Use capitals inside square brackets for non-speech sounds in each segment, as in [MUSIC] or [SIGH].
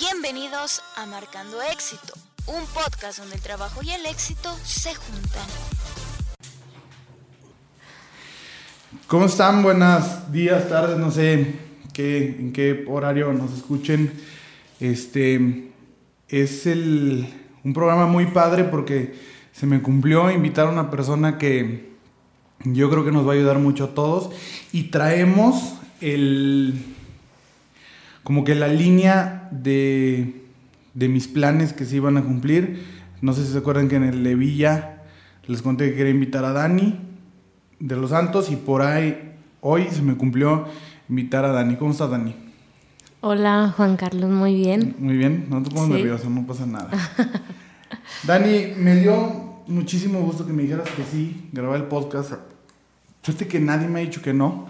Bienvenidos a Marcando Éxito, un podcast donde el trabajo y el éxito se juntan. ¿Cómo están? Buenas días, tardes, no sé qué, en qué horario nos escuchen. Este es el, un programa muy padre porque se me cumplió invitar a una persona que yo creo que nos va a ayudar mucho a todos y traemos el como que la línea de, de mis planes que se iban a cumplir. No sé si se acuerdan que en el Levilla les conté que quería invitar a Dani de los Santos y por ahí hoy se me cumplió invitar a Dani. ¿Cómo estás, Dani? Hola, Juan Carlos, muy bien. Muy bien, no te pongas nervioso, no pasa nada. [LAUGHS] Dani, me dio muchísimo gusto que me dijeras que sí, grabar el podcast. Fíjate que nadie me ha dicho que no.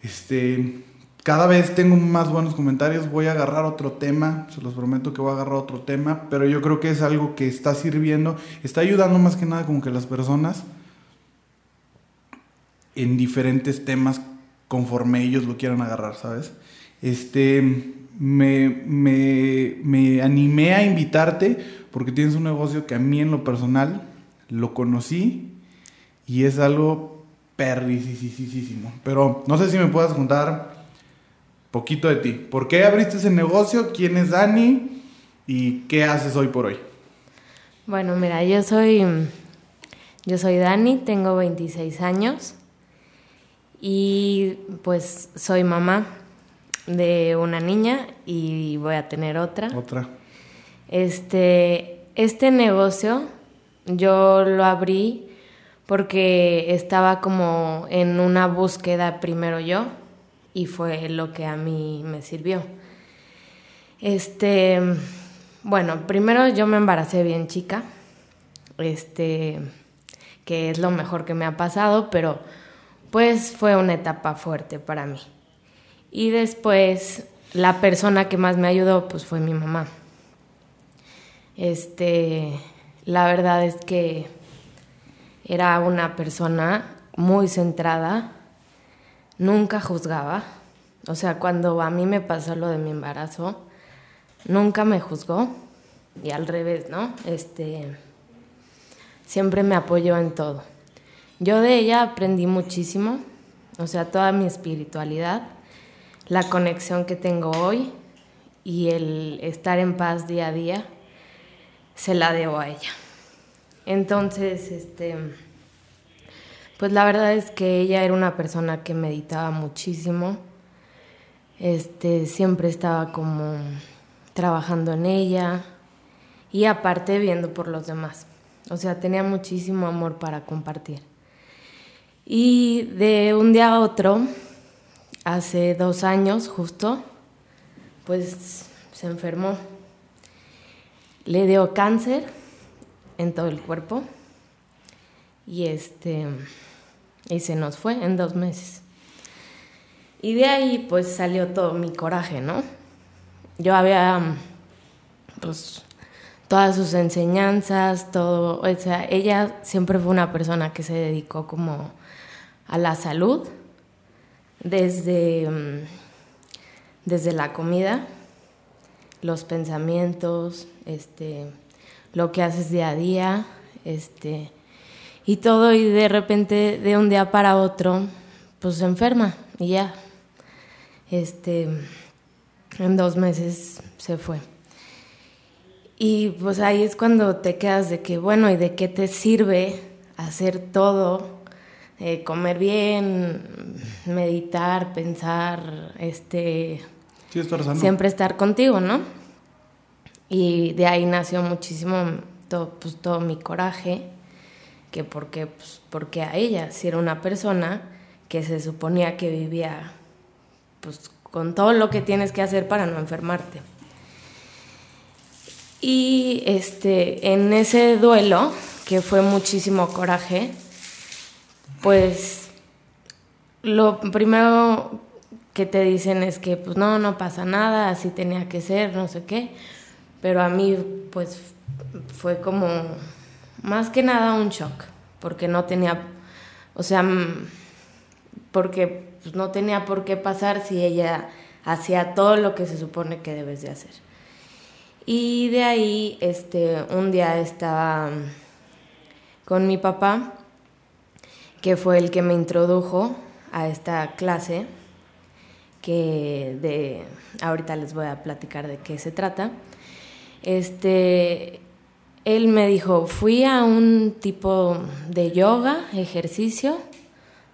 Este, cada vez tengo más buenos comentarios. Voy a agarrar otro tema, se los prometo que voy a agarrar otro tema, pero yo creo que es algo que está sirviendo, está ayudando más que nada como que las personas en diferentes temas conforme ellos lo quieran agarrar, ¿sabes? Este, me, me, me animé a invitarte porque tienes un negocio que a mí en lo personal lo conocí y es algo perricisísimo. Pero no sé si me puedas contar poquito de ti. ¿Por qué abriste ese negocio? ¿Quién es Dani? ¿Y qué haces hoy por hoy? Bueno, mira, yo soy yo soy Dani, tengo 26 años y pues soy mamá de una niña y voy a tener otra. Otra. Este, este negocio yo lo abrí porque estaba como en una búsqueda primero yo y fue lo que a mí me sirvió. Este, bueno, primero yo me embaracé bien chica, este, que es lo mejor que me ha pasado, pero pues fue una etapa fuerte para mí. Y después la persona que más me ayudó pues fue mi mamá. Este, la verdad es que era una persona muy centrada, nunca juzgaba. O sea, cuando a mí me pasó lo de mi embarazo, nunca me juzgó y al revés, ¿no? Este siempre me apoyó en todo. Yo de ella aprendí muchísimo, o sea, toda mi espiritualidad, la conexión que tengo hoy y el estar en paz día a día, se la debo a ella. Entonces, este, pues la verdad es que ella era una persona que meditaba muchísimo, este, siempre estaba como trabajando en ella y aparte viendo por los demás. O sea, tenía muchísimo amor para compartir. Y de un día a otro, hace dos años justo, pues se enfermó. Le dio cáncer en todo el cuerpo y este y se nos fue en dos meses. Y de ahí pues salió todo mi coraje, ¿no? Yo había pues todas sus enseñanzas, todo, o sea, ella siempre fue una persona que se dedicó como a la salud, desde, mm, desde la comida, los pensamientos, este, lo que haces día a día, este, y todo, y de repente, de un día para otro, pues se enferma y ya. Este, en dos meses se fue. Y pues ahí es cuando te quedas de que, bueno, ¿y de qué te sirve hacer todo eh, comer bien, meditar, pensar, este, siempre estar contigo, ¿no? Y de ahí nació muchísimo todo, pues, todo mi coraje, que porque, pues, porque a ella, si era una persona que se suponía que vivía pues, con todo lo que tienes que hacer para no enfermarte. Y este, en ese duelo, que fue muchísimo coraje, pues lo primero que te dicen es que pues no, no pasa nada, así tenía que ser, no sé qué, pero a mí pues fue como más que nada un shock, porque no tenía, o sea, porque pues, no tenía por qué pasar si ella hacía todo lo que se supone que debes de hacer. Y de ahí, este, un día estaba con mi papá, que fue el que me introdujo a esta clase, que de, ahorita les voy a platicar de qué se trata. Este, él me dijo, fui a un tipo de yoga, ejercicio,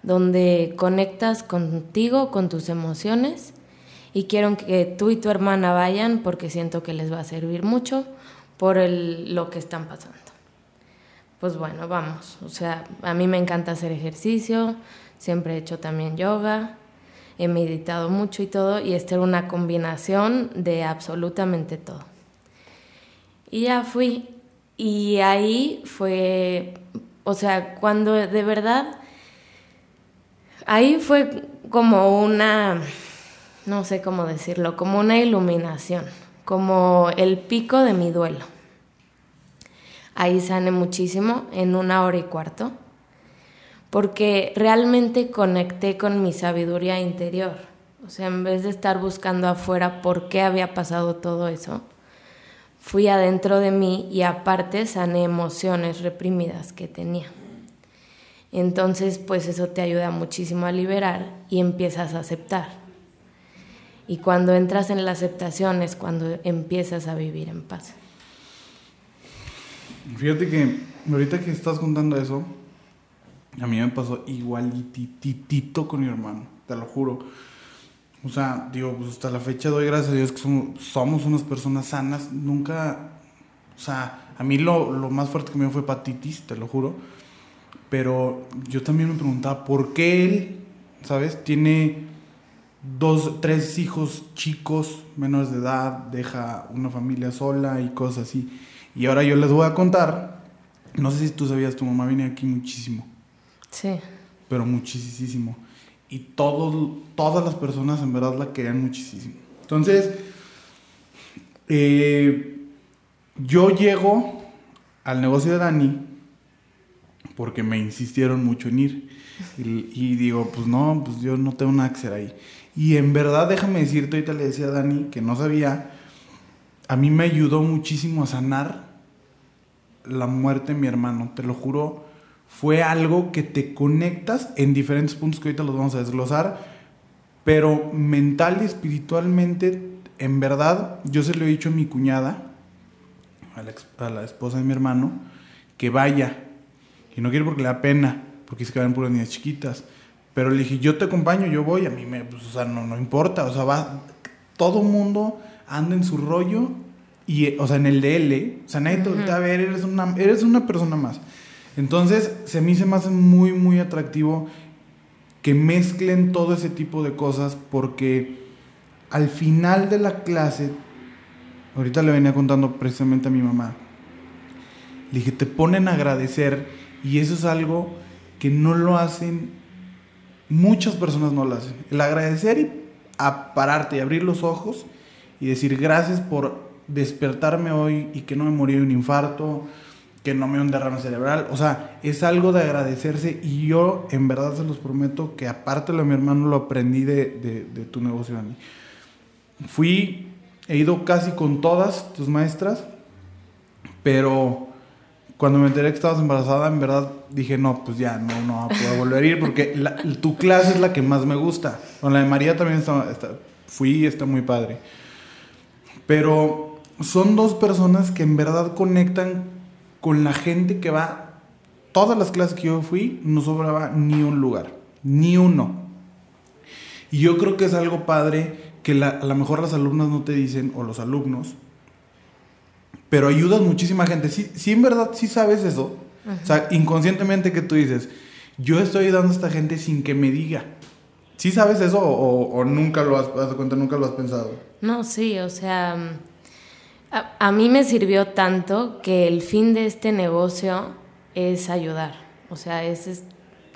donde conectas contigo, con tus emociones, y quiero que tú y tu hermana vayan porque siento que les va a servir mucho por lo que están pasando. Pues bueno, vamos. O sea, a mí me encanta hacer ejercicio, siempre he hecho también yoga, he meditado mucho y todo, y esta era una combinación de absolutamente todo. Y ya fui, y ahí fue, o sea, cuando de verdad ahí fue como una, no sé cómo decirlo, como una iluminación, como el pico de mi duelo. Ahí sané muchísimo en una hora y cuarto, porque realmente conecté con mi sabiduría interior. O sea, en vez de estar buscando afuera por qué había pasado todo eso, fui adentro de mí y aparte sané emociones reprimidas que tenía. Entonces, pues eso te ayuda muchísimo a liberar y empiezas a aceptar. Y cuando entras en la aceptación es cuando empiezas a vivir en paz. Fíjate que ahorita que estás contando eso, a mí me pasó igualititito con mi hermano, te lo juro. O sea, digo, pues hasta la fecha doy gracias a Dios que somos, somos unas personas sanas. Nunca, o sea, a mí lo, lo más fuerte que me dio fue hepatitis, te lo juro pero yo también me preguntaba, ¿por qué él, sabes, tiene dos, tres hijos chicos, menores de edad, deja una familia sola y cosas así? Y ahora yo les voy a contar, no sé si tú sabías, tu mamá viene aquí muchísimo. Sí. Pero muchísimo. Y todos, todas las personas en verdad la querían muchísimo. Entonces, eh, yo llego al negocio de Dani porque me insistieron mucho en ir. Y, digo, pues no, pues yo no tengo nada que hacer ahí. Y en verdad, déjame decirte, ahorita le decía a Dani que no sabía, a mí me ayudó muchísimo a sanar la muerte de mi hermano, te lo juro, fue algo que te conectas en diferentes puntos que ahorita los vamos a desglosar, pero mental y espiritualmente, en verdad, yo se lo he dicho a mi cuñada, a la, a la esposa de mi hermano, que vaya, y no quiero porque le da pena, porque se quedan puras niñas chiquitas. Pero le dije, yo te acompaño, yo voy, a mí me, pues, o sea, no, no importa, o sea, va, todo mundo anda en su rollo y, o sea, en el DL, o sea, nadie te a ver, eres una, eres una persona más. Entonces, se me más muy, muy atractivo que mezclen todo ese tipo de cosas porque al final de la clase, ahorita le venía contando precisamente a mi mamá, le dije, te ponen a agradecer y eso es algo que no lo hacen, muchas personas no lo hacen. El agradecer y pararte y abrir los ojos y decir gracias por despertarme hoy y que no me morí de un infarto, que no me un derrame cerebral. O sea, es algo de agradecerse y yo en verdad se los prometo que aparte de de mi hermano lo aprendí de, de tu negocio, Dani. Fui, he ido casi con todas tus maestras, pero cuando me enteré que estabas embarazada, en verdad dije, no, pues ya, no, no puedo volver a ir porque tu clase es la que más me gusta. Con la de María también está, fui y está muy padre. Pero son dos personas que en verdad conectan con la gente que va. Todas las clases que yo fui, no sobraba ni un lugar, ni uno. Y yo creo que es algo padre que a lo mejor las alumnas no te dicen, o los alumnos, pero ayudas muchísima gente. Sí, sí en verdad, sí sabes eso. O sea, inconscientemente que tú dices, yo estoy ayudando a esta gente sin que me diga. ¿Sí sabes eso o, nunca lo has, has cuenta, nunca lo has pensado? No, sí, o sea, a, a, mí me sirvió tanto que el fin de este negocio es ayudar. O sea, ese es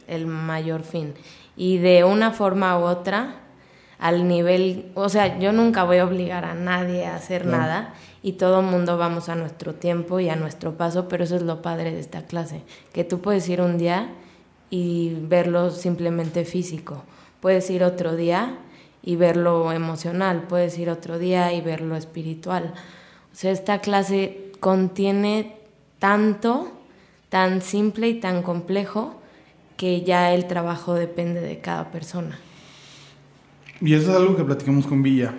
el mayor fin. Y de una forma u otra, al nivel, o sea, yo nunca voy a obligar a nadie a hacer nada y todo mundo vamos a nuestro tiempo y a nuestro paso, pero eso es lo padre de esta clase, que tú puedes ir un día y verlo simplemente físico, puedes ir otro día y ver lo emocional, puedes ir otro día y ver lo espiritual. O sea, esta clase contiene tanto, tan simple y tan complejo, que ya el trabajo depende de cada persona. Y eso es algo que platicamos con Villa.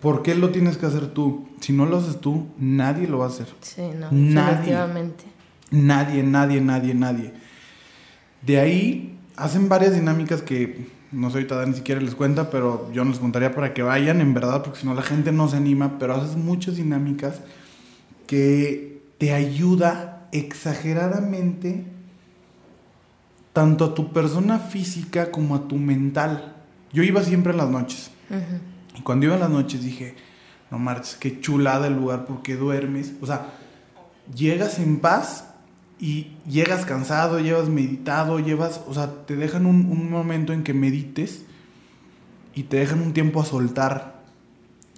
¿Por qué lo tienes que hacer tú? Si no lo haces tú, nadie lo va a hacer. Sí, no, Nadie. definitivamente. Nadie, nadie, nadie, nadie. De ahí hacen varias dinámicas que no sé, ahorita ni siquiera les cuenta, pero yo no les contaría para que vayan, en verdad, porque si no la gente no se anima, pero haces muchas dinámicas que te ayuda exageradamente tanto a tu persona física como a tu mental. Yo iba siempre en las noches. Y cuando iba en las noches dije, no marches, qué chulada el lugar porque duermes. O sea, llegas en paz y llegas cansado, llevas meditado, llevas, o sea, te dejan un, un momento en que medites y te dejan un tiempo a soltar.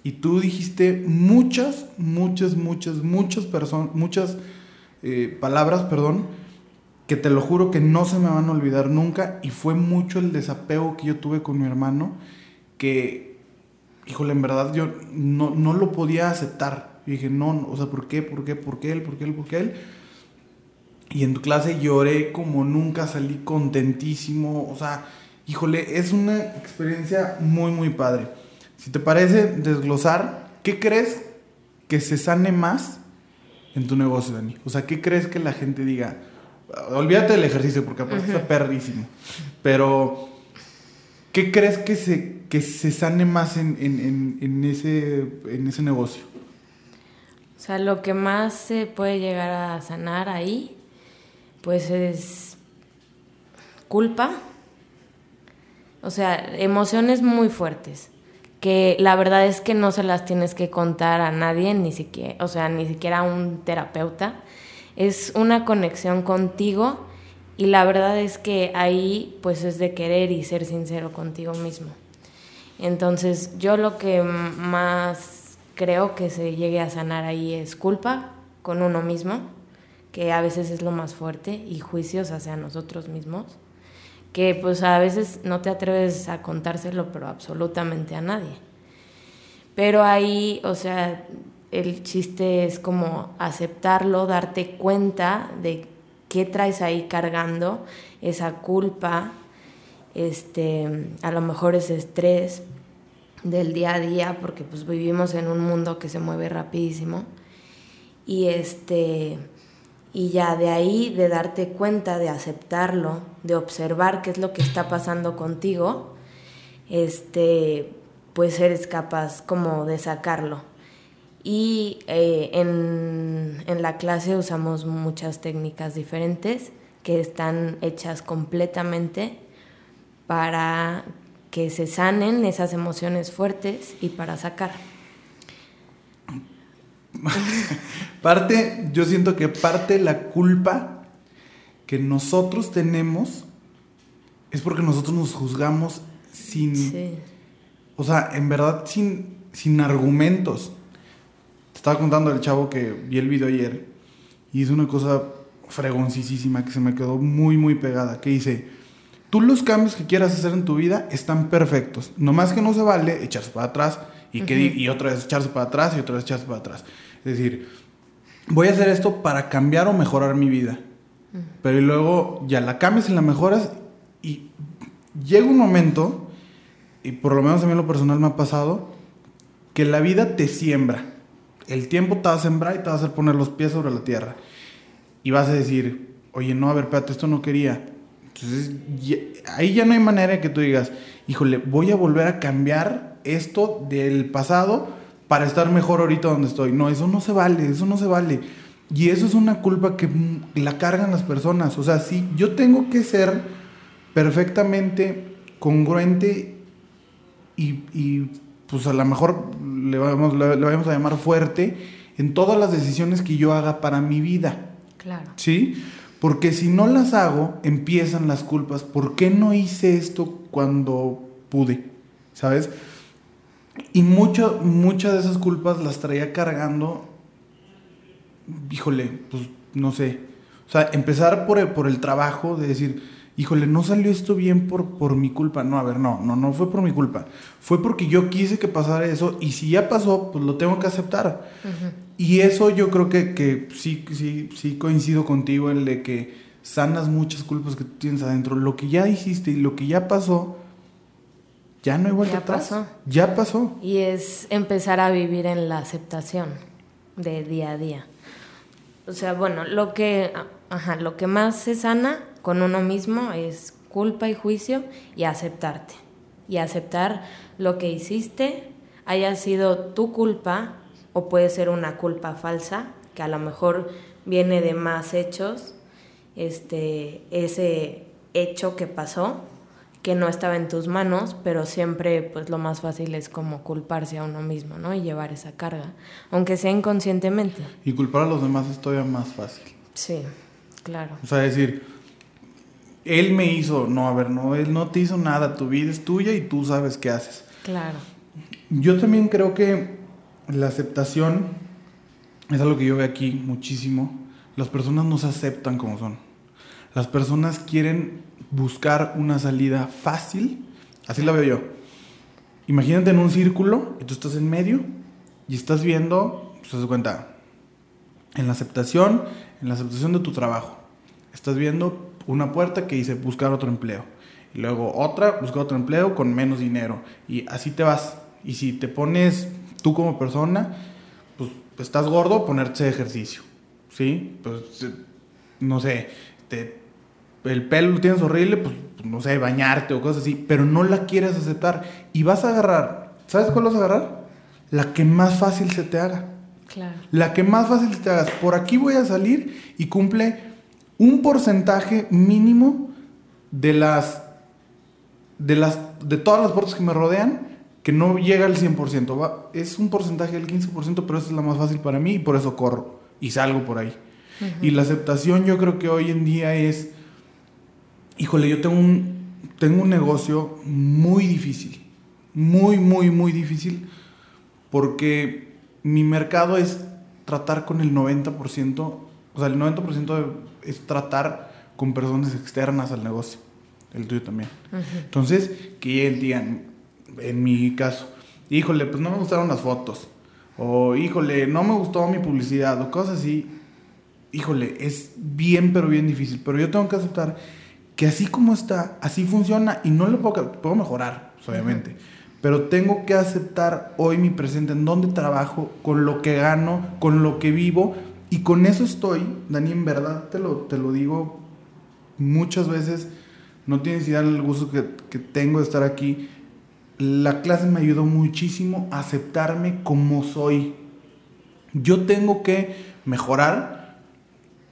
Y tú dijiste muchas, muchas, muchas, muchas personas, muchas eh, palabras, perdón, que te lo juro que no se me van a olvidar nunca. Y fue mucho el desapego que yo tuve con mi hermano, que, híjole, en verdad yo no, no lo podía aceptar. Y dije, no, o sea, ¿por qué? ¿Por qué? ¿Por qué él? ¿Por qué él? ¿Por qué él? Y en tu clase lloré como nunca, salí contentísimo. O sea, híjole, es una experiencia muy, muy padre. Si te parece desglosar, ¿qué crees que se sane más en tu negocio, Dani? O sea, ¿qué crees que la gente diga? Olvídate del ejercicio porque aparte está perrísimo. Pero, ¿qué crees que se, que se sane más en, en, en, en ese, en ese negocio? O sea, lo que más se puede llegar a sanar ahí, pues es culpa. O sea, emociones muy fuertes, que la verdad es que no se las tienes que contar a nadie, ni siquiera, o sea, ni siquiera a un terapeuta. Es una conexión contigo y la verdad es que ahí pues es de querer y ser sincero contigo mismo. Entonces, yo lo que más creo que se llegue a sanar ahí es culpa con uno mismo, que a veces es lo más fuerte, y juicios hacia nosotros mismos, que pues a veces no te atreves a contárselo, pero absolutamente a nadie. Pero ahí, o sea, el chiste es como aceptarlo, darte cuenta de qué traes ahí cargando, esa culpa, este, a lo mejor ese estrés del día a día, porque pues vivimos en un mundo que se mueve rapidísimo. Y este y ya de ahí de darte cuenta, de aceptarlo, de observar qué es lo que está pasando contigo, este pues eres capaz como de sacarlo. Y eh, en, en la clase usamos muchas técnicas diferentes que están hechas completamente para que se sanen esas emociones fuertes y para sacar. [LAUGHS] parte, yo siento que parte la culpa que nosotros tenemos es porque nosotros nos juzgamos sin, Sí. o sea, en verdad sin, sin argumentos. Te estaba contando el chavo que vi el video ayer y hizo una cosa fregoncísima que se me quedó muy, muy pegada, que dice, tú los cambios que quieras hacer en tu vida están perfectos, nomás que no se vale echarse para atrás y, que, y otra vez echarse para atrás y otra vez echarse para atrás. Es decir, voy a hacer esto para cambiar o mejorar mi vida. Pero y luego ya la cambias y la mejoras y llega un momento, y por lo menos a mí lo personal me ha pasado, que la vida te siembra. El tiempo te va a sembrar y te va a hacer poner los pies sobre la tierra. Y vas a decir, oye, no, a ver, espérate, esto no quería. Entonces, ya- ahí ya no hay manera de que tú digas, híjole, voy a volver a cambiar esto del pasado para estar mejor ahorita donde estoy. No, eso no se vale, eso no se vale. Y eso es una culpa que la cargan las personas. O sea, sí, yo tengo que ser perfectamente congruente y, y, pues a lo mejor le vamos, le, le vamos a llamar fuerte en todas las decisiones que yo haga para mi vida. Claro. ¿Sí? Porque si no las hago, empiezan las culpas. ¿Por qué no hice esto cuando pude? ¿Sabes? Y mucho, muchas de esas culpas las traía cargando, híjole, pues no sé. O sea, empezar por el, por el trabajo, de decir, híjole, no salió esto bien por, por mi culpa. No, a ver, no, no, no fue por mi culpa. Fue porque yo quise que pasara eso y si ya pasó, pues lo tengo que aceptar. Y eso yo creo que, que sí, sí, sí coincido contigo en el de que sanas muchas culpas que tú tienes adentro. Lo que ya hiciste y lo que ya pasó, ya no hay vuelta Ya atrás. pasó. Ya pasó. Y es empezar a vivir en la aceptación de día a día. O sea, bueno, lo que, ajá, lo que más se sana con uno mismo es culpa y juicio y aceptarte. Y aceptar lo que hiciste, haya sido tu culpa o puede ser una culpa falsa, que a lo mejor viene de más hechos, este, ese hecho que pasó, que no estaba en tus manos, pero siempre pues lo más fácil es como culparse a uno mismo, ¿no? Y llevar esa carga, aunque sea inconscientemente. Y culpar a los demás es todavía más fácil. Sí, claro. O sea, decir, él me hizo, no, a ver, no, él no te hizo nada, tu vida es tuya y tú sabes qué haces. Claro. Yo también creo que la aceptación es algo que yo veo aquí muchísimo. Las personas no se aceptan como son. Las personas quieren buscar una salida fácil. Así la veo yo. Imagínate en un círculo y tú estás en medio y estás viendo, pues, te das cuenta, en la aceptación, en la aceptación de tu trabajo. Estás viendo una puerta que dice buscar otro empleo. Y luego otra, buscar otro empleo con menos dinero. Y así te vas. Y si te pones tú como persona, pues estás gordo, ponerte ejercicio. ¿Sí? Pues no sé, te- el pelo lo tienes horrible, pues no sé, bañarte o cosas así. Pero no la quieres aceptar. Y vas a agarrar. ¿Sabes cuál vas a agarrar? La que más fácil se te haga. Claro. La que más fácil te hagas. Por aquí voy a salir y cumple un porcentaje mínimo de las de las de todas las puertas que me rodean que no llega al 100%. Va- es un porcentaje del 15%, pero esa es la más fácil para mí y por eso corro y salgo por ahí. Y la aceptación yo creo que hoy en día es híjole, yo tengo un tengo un negocio muy difícil. Muy muy muy difícil porque mi mercado es tratar con el 90%, o sea, el 90% de- es tratar con personas externas al negocio, el tuyo también. Entonces, que ellos digan, en mi caso, híjole, pues no me gustaron las fotos, o híjole, no me gustó mi publicidad, o cosas así, híjole, es bien, pero bien difícil, pero yo tengo que aceptar que así como está, así funciona y no lo puedo, puedo mejorar, obviamente. Pero tengo que aceptar hoy mi presente, en dónde trabajo, con lo que gano, con lo que vivo. Y con eso estoy, Dani, en verdad te lo, te lo digo muchas veces. No tienes idea del gusto que, que tengo de estar aquí. La clase me ayudó muchísimo a aceptarme como soy. Yo tengo que mejorar.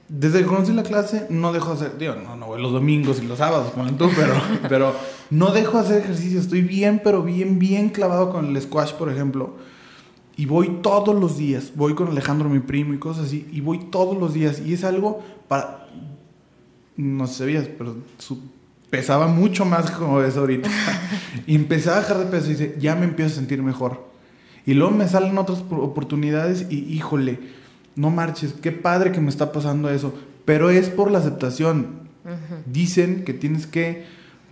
Desde que conocí la clase, no dejo de hacer, digo, no, no voy los domingos y los sábados, como tú, pero, [LAUGHS] pero no dejo de hacer ejercicio. Estoy bien, pero bien, bien clavado con el squash, por ejemplo. Y voy todos los días. Voy con Alejandro, mi primo, y cosas así. Y voy todos los días. Y es algo para. No sé sabías, pero su- pesaba mucho más [LAUGHS] como ves ahorita. y empecé a bajar de peso y dice, ya me empiezo a sentir mejor. Y luego me salen otras por- oportunidades y híjole, no marches, qué padre que me está pasando eso. Pero es por la aceptación. Dicen que tienes que,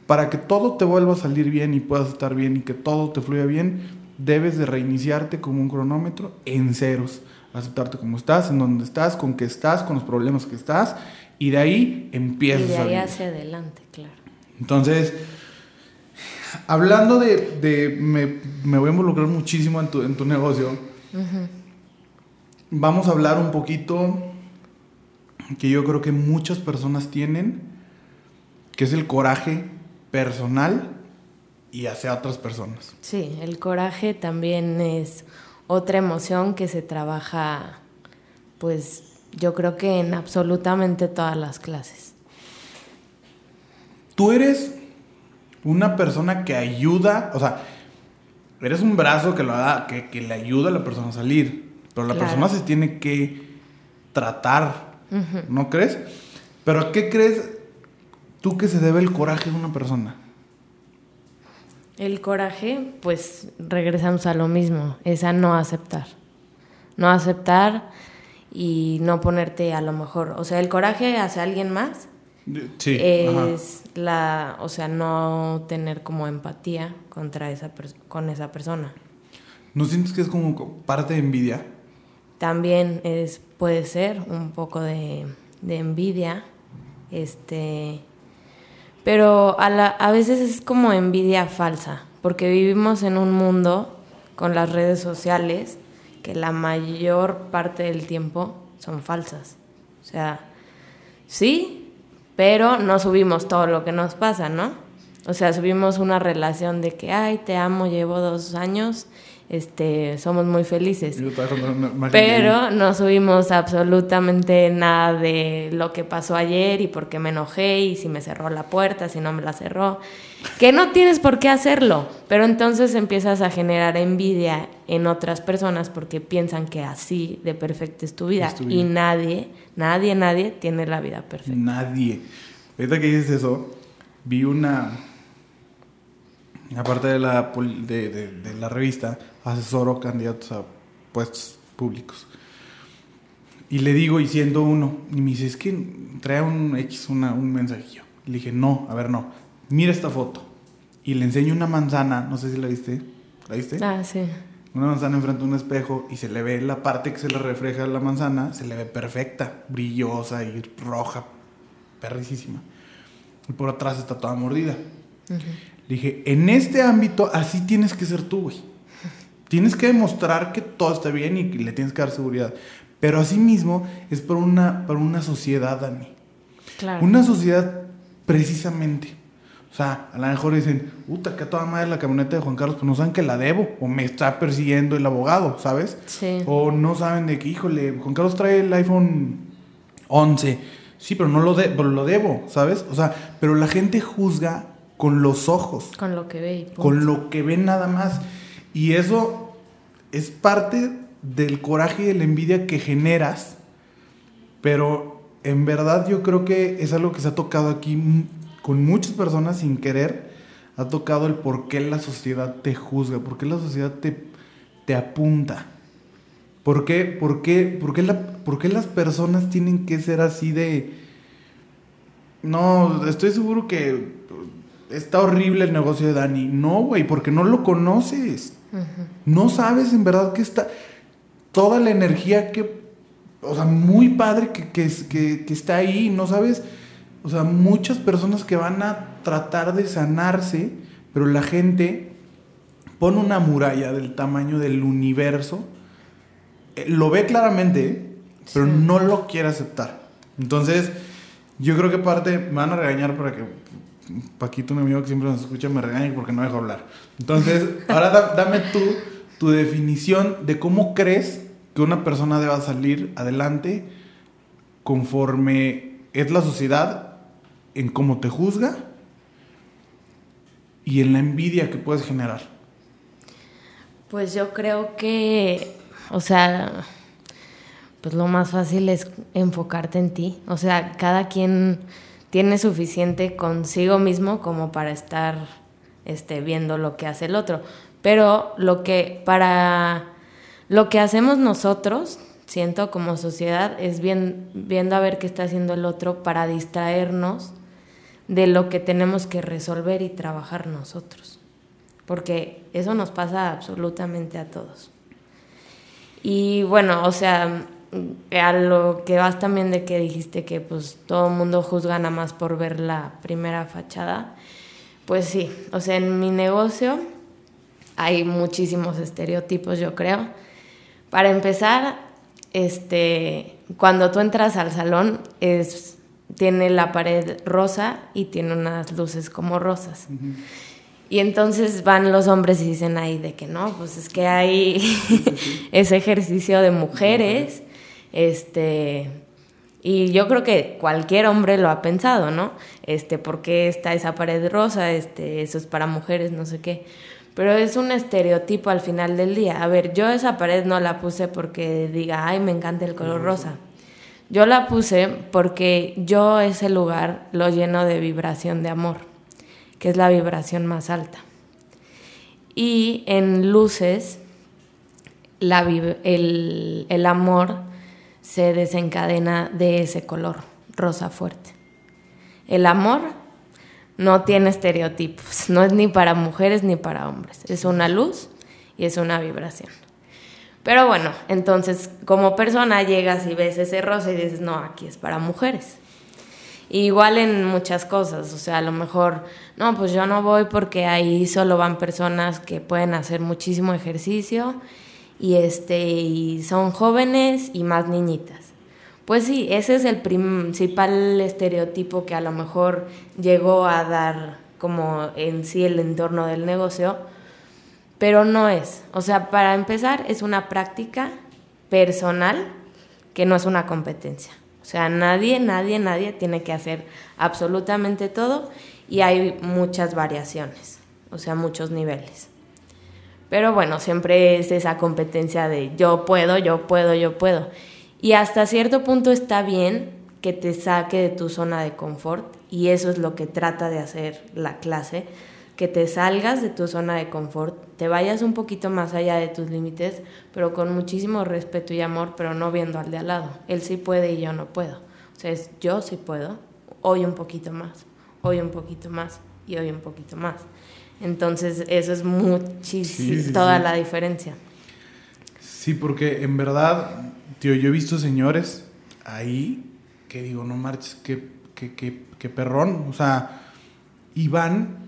para que todo te vuelva a salir bien y puedas estar bien y que todo te fluya bien, debes de reiniciarte como un cronómetro en ceros. Aceptarte como estás, en donde estás, con qué estás, con los problemas que estás. Y de ahí Y empiezas de a ahí vivir. hacia adelante, claro. Entonces, hablando de, de- me, me voy a involucrar muchísimo en tu, en tu negocio. Vamos a hablar un poquito que yo creo que muchas personas tienen, que es el coraje personal y hacia otras personas. Sí, el coraje también es otra emoción que se trabaja, pues yo creo que en absolutamente todas las clases. Tú eres una persona que ayuda, o sea, eres un brazo que, lo da, que, que le ayuda a la persona a salir, pero la Claro. persona se tiene que tratar, ¿no crees? Pero ¿a qué crees tú que se debe el coraje de una persona? El coraje, pues regresamos a lo mismo, es a no aceptar. No aceptar y no ponerte a lo mejor, o sea, el coraje hacia alguien más Sí. es la, o sea, no tener como empatía contra esa con esa persona. ¿No sientes que es como parte de envidia? También es, puede ser un poco de, de envidia, este, pero a, la, a veces es como envidia falsa, porque vivimos en un mundo con las redes sociales que la mayor parte del tiempo son falsas. O sea, sí, pero no subimos todo lo que nos pasa, ¿no? O sea, subimos una relación de que, ay, te amo, llevo dos años este, somos muy felices. Pero no subimos absolutamente nada de lo que pasó ayer y por qué me enojé y si me cerró la puerta, si no me la cerró. Que no tienes por qué hacerlo, pero entonces empiezas a generar envidia en otras personas porque piensan que así de perfecta es tu vida. Y nadie, nadie, nadie tiene la vida perfecta. Nadie. Ahorita que dices eso, vi una aparte de la, de, de, la revista, asesoro candidatos a puestos públicos. Y le digo, y siendo uno, y me dice, es que trae un X, una, un mensajillo. Le dije, no, a ver, no, mira esta foto. Y le enseño una manzana, no sé si la viste. ¿La viste? Ah, sí. Una manzana enfrente de un espejo y se le ve la parte que se le refleja la manzana, se le ve perfecta, brillosa y roja, perricísima. Y por atrás está toda mordida. Le dije, en este ámbito así tienes que ser tú, güey. Tienes que demostrar que todo está bien y que le tienes que dar seguridad. Pero así mismo es por una, por una sociedad, Dani. Claro. Una sociedad precisamente. O sea, a lo mejor dicen, puta, que toda madre la camioneta de Juan Carlos, pues no saben que la debo, o me está persiguiendo el abogado, ¿sabes? Sí. O no saben de que, híjole, Juan Carlos trae el iPhone 11. Sí, pero no lo, de, lo debo, ¿sabes? O sea, pero la gente juzga con los ojos. Con lo que ve. con lo que ve nada más. Y eso es parte del coraje y de la envidia que generas. Pero en verdad yo creo que es algo que se ha tocado aquí con muchas personas sin querer. Ha tocado el por qué la sociedad te juzga, por qué la sociedad te, te apunta. ¿Por qué, por, qué, por, qué la, ¿Por qué las personas tienen que ser así de... No, estoy seguro que está horrible el negocio de Dani. No, güey, porque no lo conoces. No sabes en verdad que está toda la energía que, o sea, muy padre que, que, que, está ahí. No sabes, o sea, muchas personas que van a tratar de sanarse, pero la gente pone una muralla del tamaño del universo. Eh, lo ve claramente, pero no lo quiere aceptar. Entonces, yo creo que parte, me van a regañar para que Paquito, un amigo que siempre nos escucha, me regaña porque no dejo hablar. Entonces, ahora dame tú tu definición de cómo crees que una persona deba salir adelante conforme es la sociedad en cómo te juzga y en la envidia que puedes generar. Pues yo creo que, o sea, pues lo más fácil es enfocarte en ti. O sea, cada quien tiene suficiente consigo mismo como para estar este, viendo lo que hace el otro. Pero lo que para lo que hacemos nosotros, siento como sociedad, es bien, viendo a ver qué está haciendo el otro para distraernos de lo que tenemos que resolver y trabajar nosotros. Porque eso nos pasa absolutamente a todos. Y bueno, o sea, a lo que vas también de que dijiste que pues todo el mundo juzga nada más por ver la primera fachada, pues sí, o sea, en mi negocio hay muchísimos estereotipos, yo creo. Para empezar, este, cuando tú entras al salón es tiene la pared rosa y tiene unas luces como rosas. Y entonces van los hombres y dicen ahí de que no, pues es que hay [LAUGHS] [LAUGHS] ese ejercicio de mujeres este, y yo creo que cualquier hombre lo ha pensado, ¿no? Este, ¿por qué está esa pared rosa? Este, eso es para mujeres, no sé qué. Pero es un estereotipo al final del día. A ver, yo esa pared no la puse porque diga, ay, me encanta el color rosa. Yo la puse porque yo ese lugar lo lleno de vibración de amor, que es la vibración más alta. Y en luces, la, el, el amor se desencadena de ese color rosa fuerte. El amor no tiene estereotipos, no es ni para mujeres ni para hombres, es una luz y es una vibración. Pero bueno, entonces como persona llegas y ves ese rosa y dices, no, aquí es para mujeres. Igual en muchas cosas, o sea, a lo mejor, no, pues yo no voy porque ahí solo van personas que pueden hacer muchísimo ejercicio y este y son jóvenes y más niñitas. Pues sí, ese es el principal estereotipo que a lo mejor llegó a dar como en sí el entorno del negocio, pero no es. O sea, para empezar, es una práctica personal que no es una competencia. O sea, nadie, nadie, nadie tiene que hacer absolutamente todo y hay muchas variaciones, o sea, muchos niveles. Pero bueno, siempre es esa competencia de yo puedo, yo puedo, yo puedo. Y hasta cierto punto está bien que te saque de tu zona de confort y eso es lo que trata de hacer la clase, que te salgas de tu zona de confort, te vayas un poquito más allá de tus límites, pero con muchísimo respeto y amor, pero no viendo al de al lado. Él sí puede y yo no puedo. O sea, es yo sí puedo, hoy un poquito más, hoy un poquito más y hoy un poquito más. Entonces, eso es muchísimo, toda la diferencia. Sí, porque en verdad Tío, yo he visto señores ahí que digo, no marches, qué, qué, perrón. O sea, iban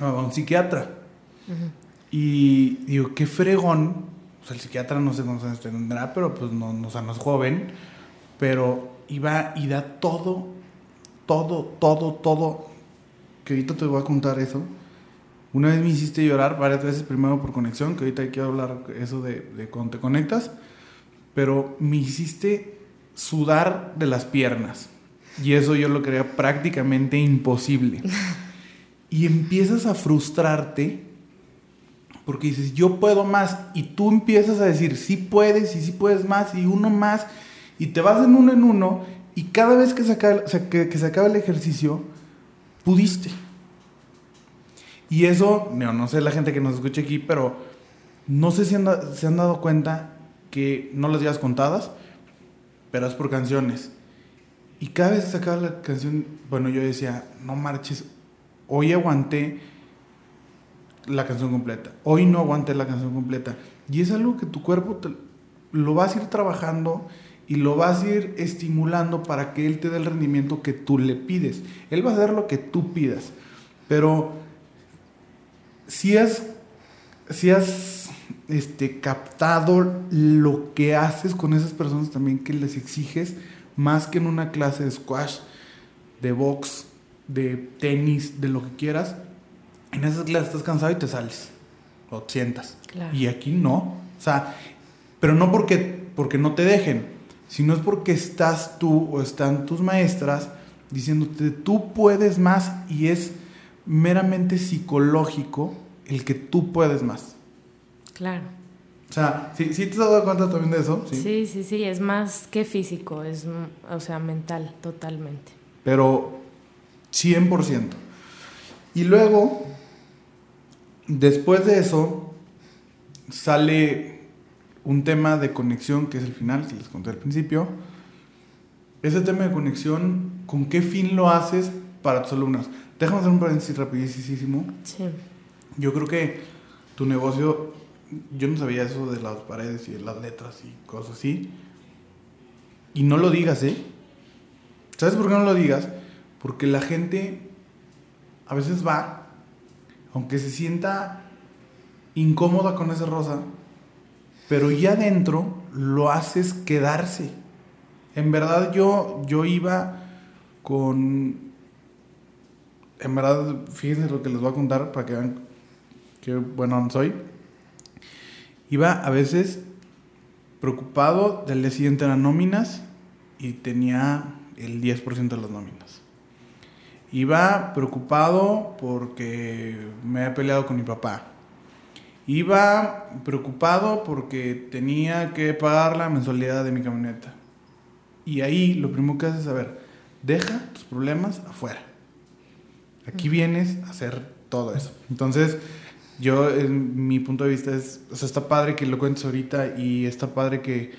a un psiquiatra. Y digo, qué fregón. O sea, el psiquiatra no sé cuántos años tendrá, pero pues no, no, o sea, no es joven. Pero iba y da todo, todo, todo, todo. Que ahorita te voy a contar eso. Una vez me hiciste llorar varias veces, primero por conexión, que ahorita quiero hablar eso de, de cuando te conectas pero me hiciste sudar de las piernas. Y eso yo lo creía prácticamente imposible. [LAUGHS] Y empiezas a frustrarte porque dices, yo puedo más. Y tú empiezas a decir, sí puedes y sí puedes más y uno más. Y te vas en uno en uno. Y cada vez que se acaba, que, se acaba el ejercicio, pudiste. Y eso, no, no sé la gente que nos escucha aquí, pero no sé si se han dado cuenta que no las llevas contadas, pero es por canciones. Y cada vez que sacaba la canción, bueno, yo decía, no marches, hoy aguanté la canción completa, hoy no aguanté la canción completa. Y es algo que tu cuerpo lo vas a ir trabajando y lo vas a ir estimulando para que él te dé el rendimiento que tú le pides. Él va a hacer lo que tú pidas. Pero si has, si has este, captado lo que haces con esas personas también que les exiges más que en una clase de squash, de box, de tenis, de lo que quieras. En esas clases estás cansado y te sales o te sientas. Y aquí no. O sea, pero no porque, porque no te dejen, sino es porque estás tú o están tus maestras diciéndote tú puedes más y es meramente psicológico el que tú puedes más. Claro. O sea, ¿sí, te has dado cuenta también de eso? ¿Sí? sí, sí, es más que físico, es, o sea, mental, totalmente. Pero 100%. Y luego, después de eso, sale un tema de conexión, que es el final, que les conté al principio. Ese tema de conexión, ¿con qué fin lo haces para tus alumnos? Déjame hacer un paréntesis rapidísimo. Sí. Yo creo que tu negocio yo no sabía eso de las paredes y de las letras y cosas así. Y no lo digas, ¿eh? ¿Sabes por qué no lo digas? Porque la gente a veces va, aunque se sienta incómoda con esa rosa, pero ya adentro lo haces quedarse. En verdad yo, yo iba con... En verdad, fíjense lo que les voy a contar para que vean qué bueno soy. Iba a veces preocupado, del día siguiente eran nóminas y tenía el 10% de las nóminas. Iba preocupado porque me había peleado con mi papá. Iba preocupado porque tenía que pagar la mensualidad de mi camioneta. Y ahí lo primero que haces es saber, deja tus problemas afuera. Aquí vienes a hacer todo eso. Entonces, yo, en mi punto de vista, es, o sea, está padre que lo cuentes ahorita y está padre que,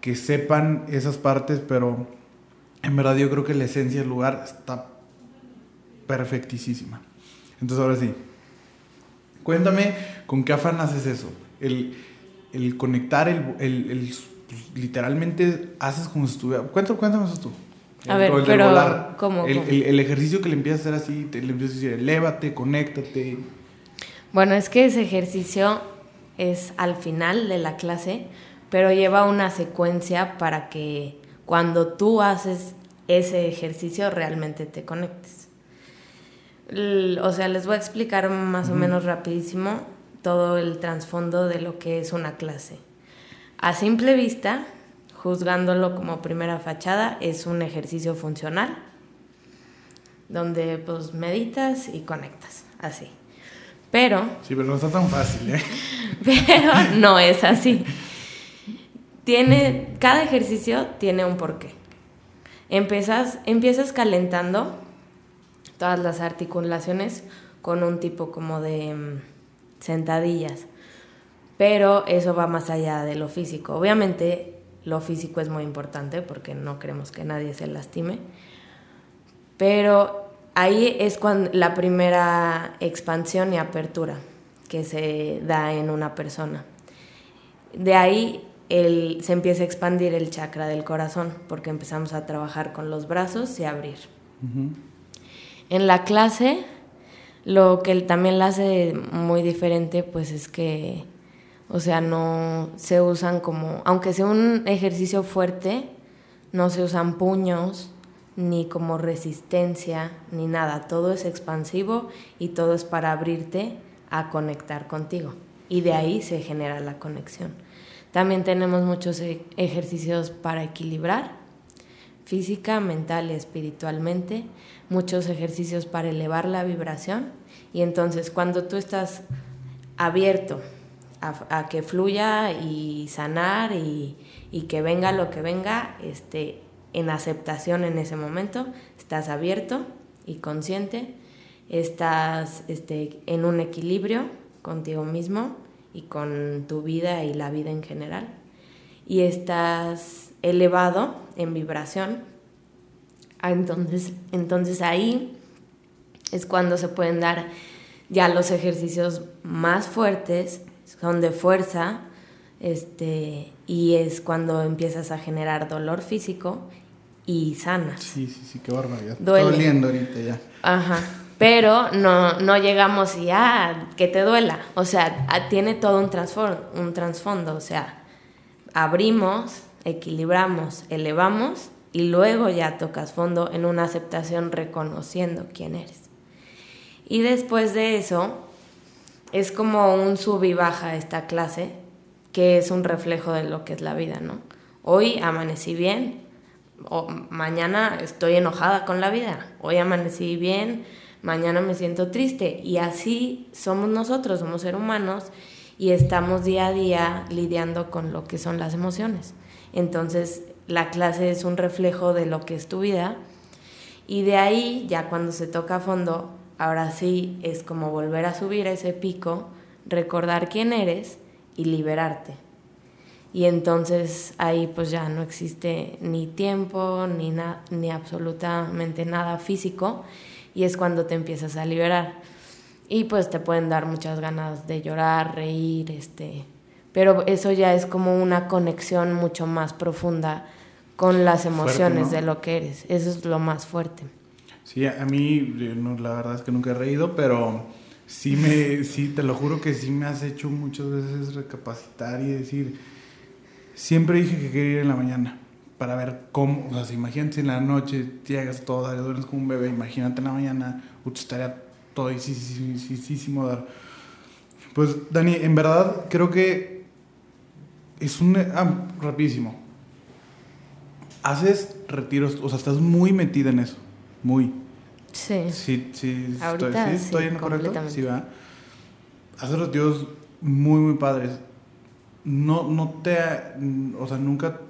que sepan esas partes, pero En verdad yo creo que la esencia del lugar está perfectísima. Entonces ahora sí, cuéntame con qué afán haces eso. El, el conectar, el, el, el pues, literalmente haces como si estuviera... Cuéntame, cuéntame eso tú. A ver, el, pero volar. ¿cómo, El, cómo? el- el ejercicio que le empiezas a hacer así, te, le empiezas a decir, elévate, conéctate. Bueno, es que ese ejercicio es al final de la clase, pero lleva una secuencia para que cuando tú haces ese ejercicio realmente te conectes. O sea, les voy a explicar más o menos rapidísimo todo el trasfondo de lo que es una clase. A simple vista, juzgándolo como primera fachada, es un ejercicio funcional donde pues meditas y conectas, así. Pero Sí, pero no está tan fácil, ¿eh? [LAUGHS] pero no es así. Tiene, cada ejercicio tiene un porqué. Empiezas, empiezas calentando todas las articulaciones con un tipo como de mm, sentadillas. Pero eso va más allá de lo físico. Obviamente lo físico es muy importante porque no queremos que nadie se lastime. Pero ahí es cuando la primera expansión y apertura que se da en una persona. De ahí el- se empieza a expandir el chakra del corazón porque empezamos a trabajar con los brazos y abrir. En la clase, lo que también la hace muy diferente, pues es que, o sea, no se usan como, aunque sea un ejercicio fuerte, no se usan puños, ni como resistencia, ni nada. Todo es expansivo y todo es para abrirte a conectar contigo. Y de ahí se genera la conexión. También tenemos muchos e- ejercicios para equilibrar, física, mental y espiritualmente, muchos ejercicios para elevar la vibración. Y entonces cuando tú estás abierto a, que fluya y sanar y, y que venga lo que venga, este, en aceptación en ese momento, estás abierto y consciente, estás este, en un equilibrio contigo mismo y con tu vida y la vida en general. Y estás elevado en vibración, entonces, entonces ahí es cuando se pueden dar ya los ejercicios más fuertes, son de fuerza, este, y es cuando empiezas a generar dolor físico y sanas. Sí, sí, sí, qué barbaridad. Duele. Está doliendo ahorita ya. Ajá. Pero no, no llegamos y ah, que te duela. O sea, ah, tiene todo un un trasfondo. O sea, abrimos, equilibramos, elevamos y luego ya tocas fondo en una aceptación reconociendo quién eres. Y después de eso, es como un sub y baja esta clase, que es un reflejo de lo que es la vida, ¿no? Hoy amanecí bien, o mañana estoy enojada con la vida, hoy amanecí bien, mañana me siento triste y así somos nosotros, somos seres humanos y estamos día a día lidiando con lo que son las emociones. Entonces la clase es un reflejo de lo que es tu vida y de ahí ya cuando se toca a fondo, ahora sí es como volver a subir a ese pico, recordar quién eres y liberarte. Y entonces ahí pues ya no existe ni tiempo ni, na- ni absolutamente nada físico y es cuando te empiezas a liberar. Y pues te pueden dar muchas ganas de llorar, reír, este, pero eso ya es como una conexión mucho más profunda con las emociones ¿no? de lo que eres. Eso es lo más fuerte. Sí, a mí, eh, no, la verdad es que nunca he reído, pero sí me, [LAUGHS] sí, te lo juro que sí me has hecho muchas veces recapacitar y decir, siempre dije que quería ir en la mañana para ver cómo, o sea, si imagínate en la noche, llegas toda, duermes como un bebé, imagínate en la mañana, uch, estaría todo sí, sí, sí, sí, sí, dar. Pues, Dani, en verdad creo que es un... Ah, rapidísimo. Haces retiros, o sea, estás muy metida en eso, muy. Sí. Sí, sí, Ahorita estoy, sí, sí, estoy en lo correcto. Sí, va. Haces retiros muy, muy padres. No, no te, o sea, nunca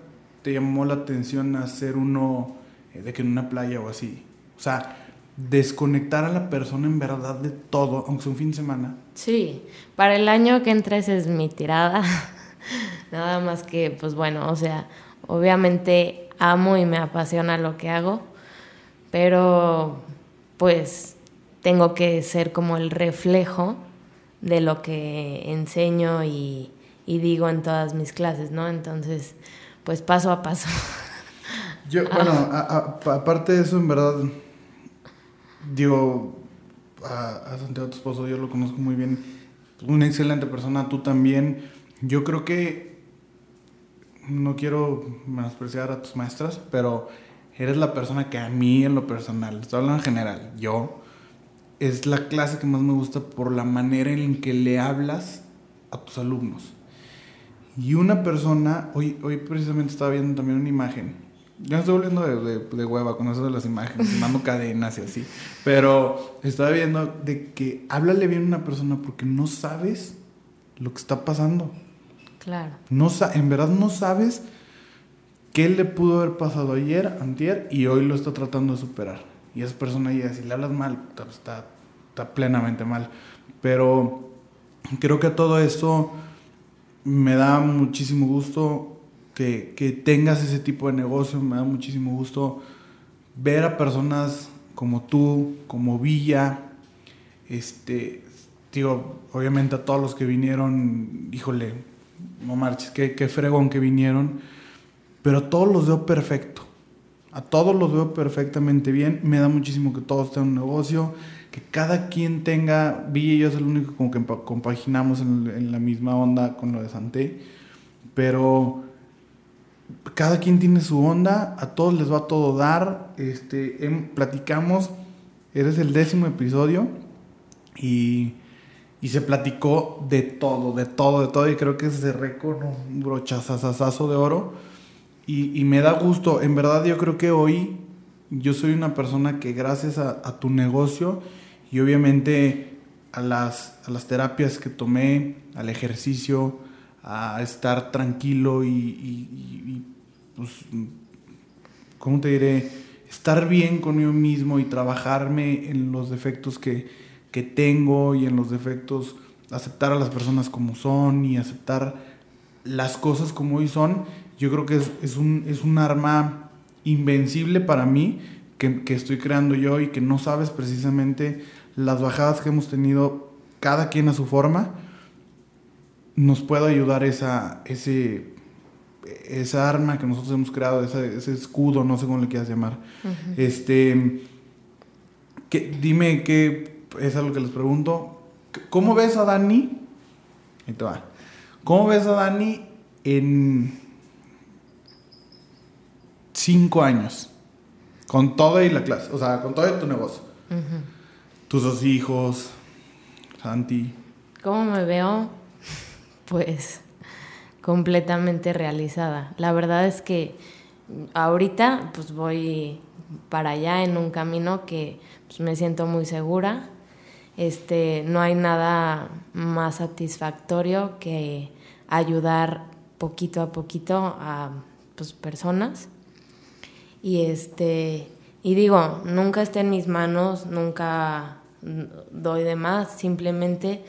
te llamó la atención hacer uno eh, de que en una playa o así. O sea, desconectar a la persona en verdad de todo, aunque sea un fin de semana. Sí, para el año que entra esa es mi tirada. [LAUGHS] Nada más que, pues bueno, o sea, obviamente amo y me apasiona lo que hago, pero pues tengo que ser como el reflejo de lo que enseño y, digo en todas mis clases, ¿no? Entonces, pues paso a paso. [LAUGHS] Yo, bueno, aparte de eso, en verdad, digo, a, Santiago, tu esposo, yo lo conozco muy bien, una excelente persona, tú también. Yo creo que, no quiero menospreciar a tus maestras, pero eres la persona que a mí en lo personal, estoy hablando en general, yo, es la clase que más me gusta por la manera en que le hablas a tus alumnos. Y una persona, hoy, hoy precisamente estaba viendo también una imagen ya estoy volviendo de, de, hueva con eso de las imágenes, mando cadenas y así. Pero estaba viendo de que háblale bien a una persona porque no sabes lo que está pasando. Claro. No, en verdad no sabes qué le pudo haber pasado ayer, antier, y hoy lo está tratando de superar. Y esa persona ya, si le hablas mal, está, está plenamente mal. Pero creo que todo esto me da muchísimo gusto que, tengas ese tipo de negocio. Me da muchísimo gusto ver a personas como tú, como Villa, este, digo, obviamente a todos los que vinieron, híjole, no marches, qué, qué fregón que vinieron, pero a todos los veo perfecto. A todos los veo perfectamente bien. Me da muchísimo que todos tengan un negocio, que cada quien tenga. Villa y yo es el único como que compaginamos en, en la misma onda con lo de Santé. Pero cada quien tiene su onda, a todos les va a todo dar. Este, em, platicamos, eres el décimo episodio y, y, se platicó de todo, de todo, de todo. Y creo que se récord, un brochazazazo de oro. Y, y, me da gusto, en verdad yo creo que hoy yo soy una persona que gracias a, tu negocio y obviamente a las, a las terapias que tomé, al ejercicio, a estar tranquilo y, pues, ¿cómo te diré? Estar bien conmigo mismo y trabajarme en los defectos que, que tengo y en los defectos, aceptar a las personas como son y aceptar las cosas como hoy son, yo creo que es, es, un, es un arma invencible para mí que, que, estoy creando yo y que no sabes precisamente las bajadas que hemos tenido cada quien a su forma nos pueda ayudar esa, ese, esa arma que nosotros hemos creado, ese, escudo, no sé cómo le quieras llamar. Este, que, dime qué es algo que les pregunto. ¿Cómo ves a Dani? Ahí te va. ¿Cómo ves a Dani en cinco años? Con todo y la clase, o sea, con todo tu negocio. Tus dos hijos, Santi. ¿Cómo me veo? [LAUGHS] pues completamente realizada. La verdad es que ahorita pues voy para allá en un camino que pues, me siento muy segura. Este, no hay nada más satisfactorio que ayudar poquito a poquito a pues, personas. Y este, y digo, nunca esté en mis manos, nunca doy de más, simplemente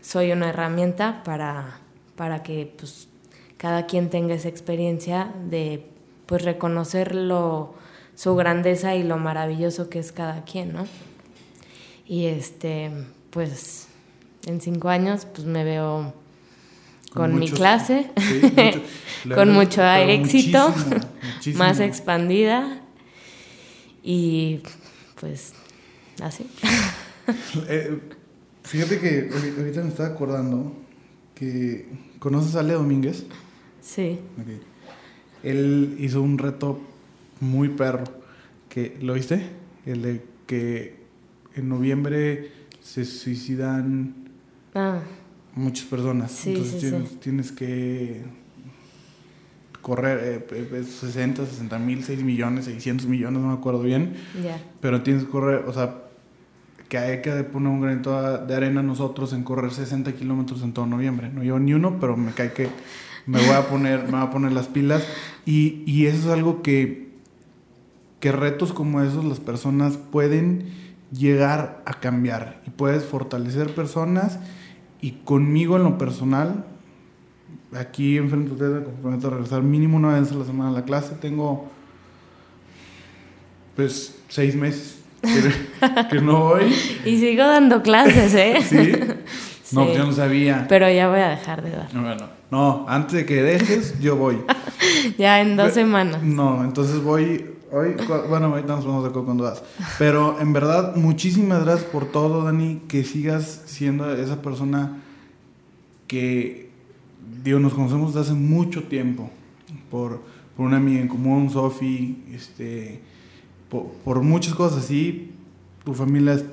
soy una herramienta para, para que pues, cada quien tenga esa experiencia de pues, reconocer su grandeza y lo maravilloso que es cada quien, ¿no? Y este, pues en cinco años pues me veo con, mi clase, [LAUGHS] [LAUGHS] con mucho éxito, [LAUGHS] más expandida y pues así. Eh, Fíjate que ahorita me estaba acordando que conoces a Leo Domínguez. Sí. Él hizo un reto muy perro. Que, ¿Lo viste? El de que en noviembre se suicidan ah. muchas personas. Entonces tienes, que correr 60, 60 mil, 6 millones, 600 millones, no me acuerdo bien. Pero tienes que correr, o sea, que hay que poner un granito de arena nosotros en correr 60 kilómetros en todo noviembre. No llevo ni uno, pero me cae que me voy a poner, me voy a poner las pilas. Y, y eso es algo que, que retos como esos las personas pueden llegar a cambiar. Y puedes fortalecer personas. Y conmigo en lo personal, aquí enfrente de ustedes me comprometo a regresar mínimo una vez a la semana a la clase. Tengo pues seis meses que, [LAUGHS] no voy. [LAUGHS] Y sigo dando clases, ¿eh? [LAUGHS] Sí. No, yo no sabía. Pero ya voy a dejar de dar. Bueno, no, antes de que dejes, yo voy. ya en dos semanas. No, entonces voy hoy, bueno, ahorita nos vamos de acuerdo cuando vas. Pero en verdad, muchísimas gracias por todo, Dani, que sigas siendo esa persona que, digo, nos conocemos desde hace mucho tiempo. Por, por una amiga en común, Sofi, este, por, muchas cosas así. Tu familia es,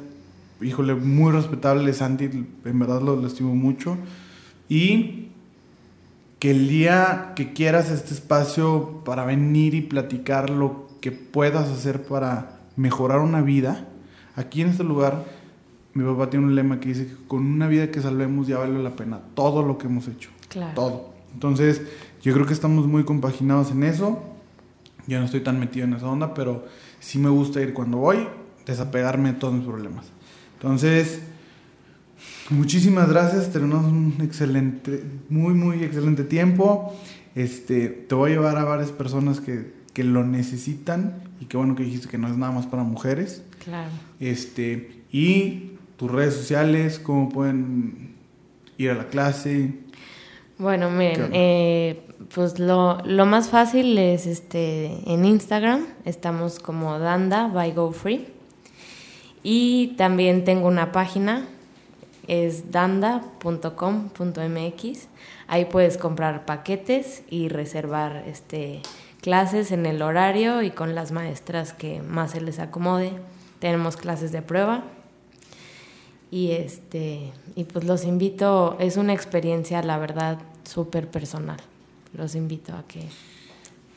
híjole, muy respetable, Santi, en verdad lo, lo estimo mucho. Y que el día que quieras este espacio para venir y platicar lo que puedas hacer para mejorar una vida, aquí en este lugar, mi papá tiene un lema que dice que con una vida que salvemos ya vale la pena todo lo que hemos hecho. Claro. Todo. Entonces, yo creo que estamos muy compaginados en eso. Yo no estoy tan metido en esa onda, pero sí me gusta ir cuando voy, desapegarme de todos mis problemas. Entonces, muchísimas gracias. Tenemos un excelente, muy, muy excelente tiempo. Este, te voy a llevar a varias personas que que lo necesitan y que bueno que dijiste que no es nada más para mujeres. Claro. Este, y tus redes sociales, cómo pueden ir a la clase. Bueno, miren, eh, pues lo, lo, más fácil es este en Instagram, estamos como Danda by Go Free. Y también tengo una página, es danda.com.mx. Ahí puedes comprar paquetes y reservar este clases en el horario y con las maestras que más se les acomode. Tenemos clases de prueba. Y este y pues los invito, es una experiencia la verdad súper personal. Los invito a que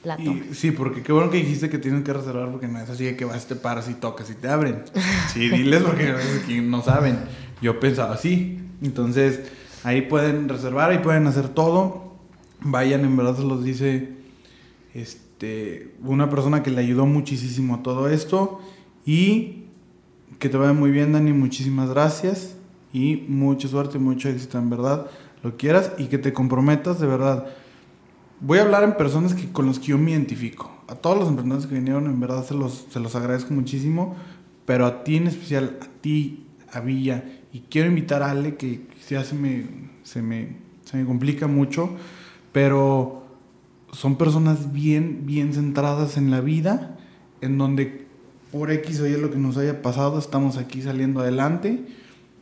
la tomen. sí, porque qué bueno que dijiste que tienen que reservar porque no es así que vas, te paras y tocas y te abren. [LAUGHS] Sí, diles porque no saben. Yo pensaba así. Entonces, ahí pueden reservar, ahí pueden hacer todo. Vayan, en verdad se los dice este, una persona que le ayudó muchísimo a todo esto y que te vaya muy bien, Dani, muchísimas gracias y mucha suerte, mucho éxito en verdad, lo quieras y que te comprometas de verdad. Voy a hablar en personas que, con los que yo me identifico. A todos los emprendedores que vinieron, en verdad se los, se los agradezco muchísimo, pero a ti en especial, a ti, a Villa, y quiero invitar a Ale, que ya me, se me, se me complica mucho, pero son personas bien, bien centradas en la vida, en donde por X o Y lo que nos haya pasado, estamos aquí saliendo adelante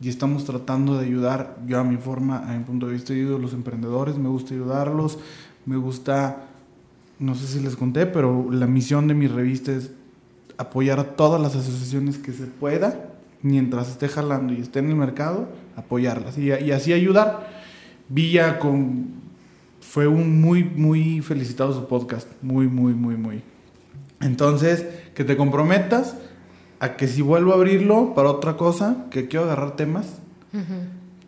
y estamos tratando de ayudar, yo a mi forma, a mi punto de vista, ayudo a los emprendedores, me gusta ayudarlos, me gusta, no sé si les conté, pero la misión de mi revista es apoyar a todas las asociaciones que se pueda, mientras esté jalando y esté en el mercado, apoyarlas y, y así ayudar. Villa con fue un muy, muy felicitado su podcast. Muy, muy, muy, muy. Entonces, que te comprometas a que si vuelvo a abrirlo para otra cosa, que quiero agarrar temas,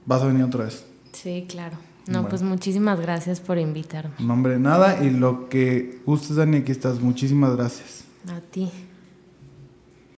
vas a venir otra vez. Sí, claro. No, pues muchísimas gracias por invitarme. No, hombre, nada. Y lo que gustes, Dani, aquí estás. Muchísimas gracias. A ti.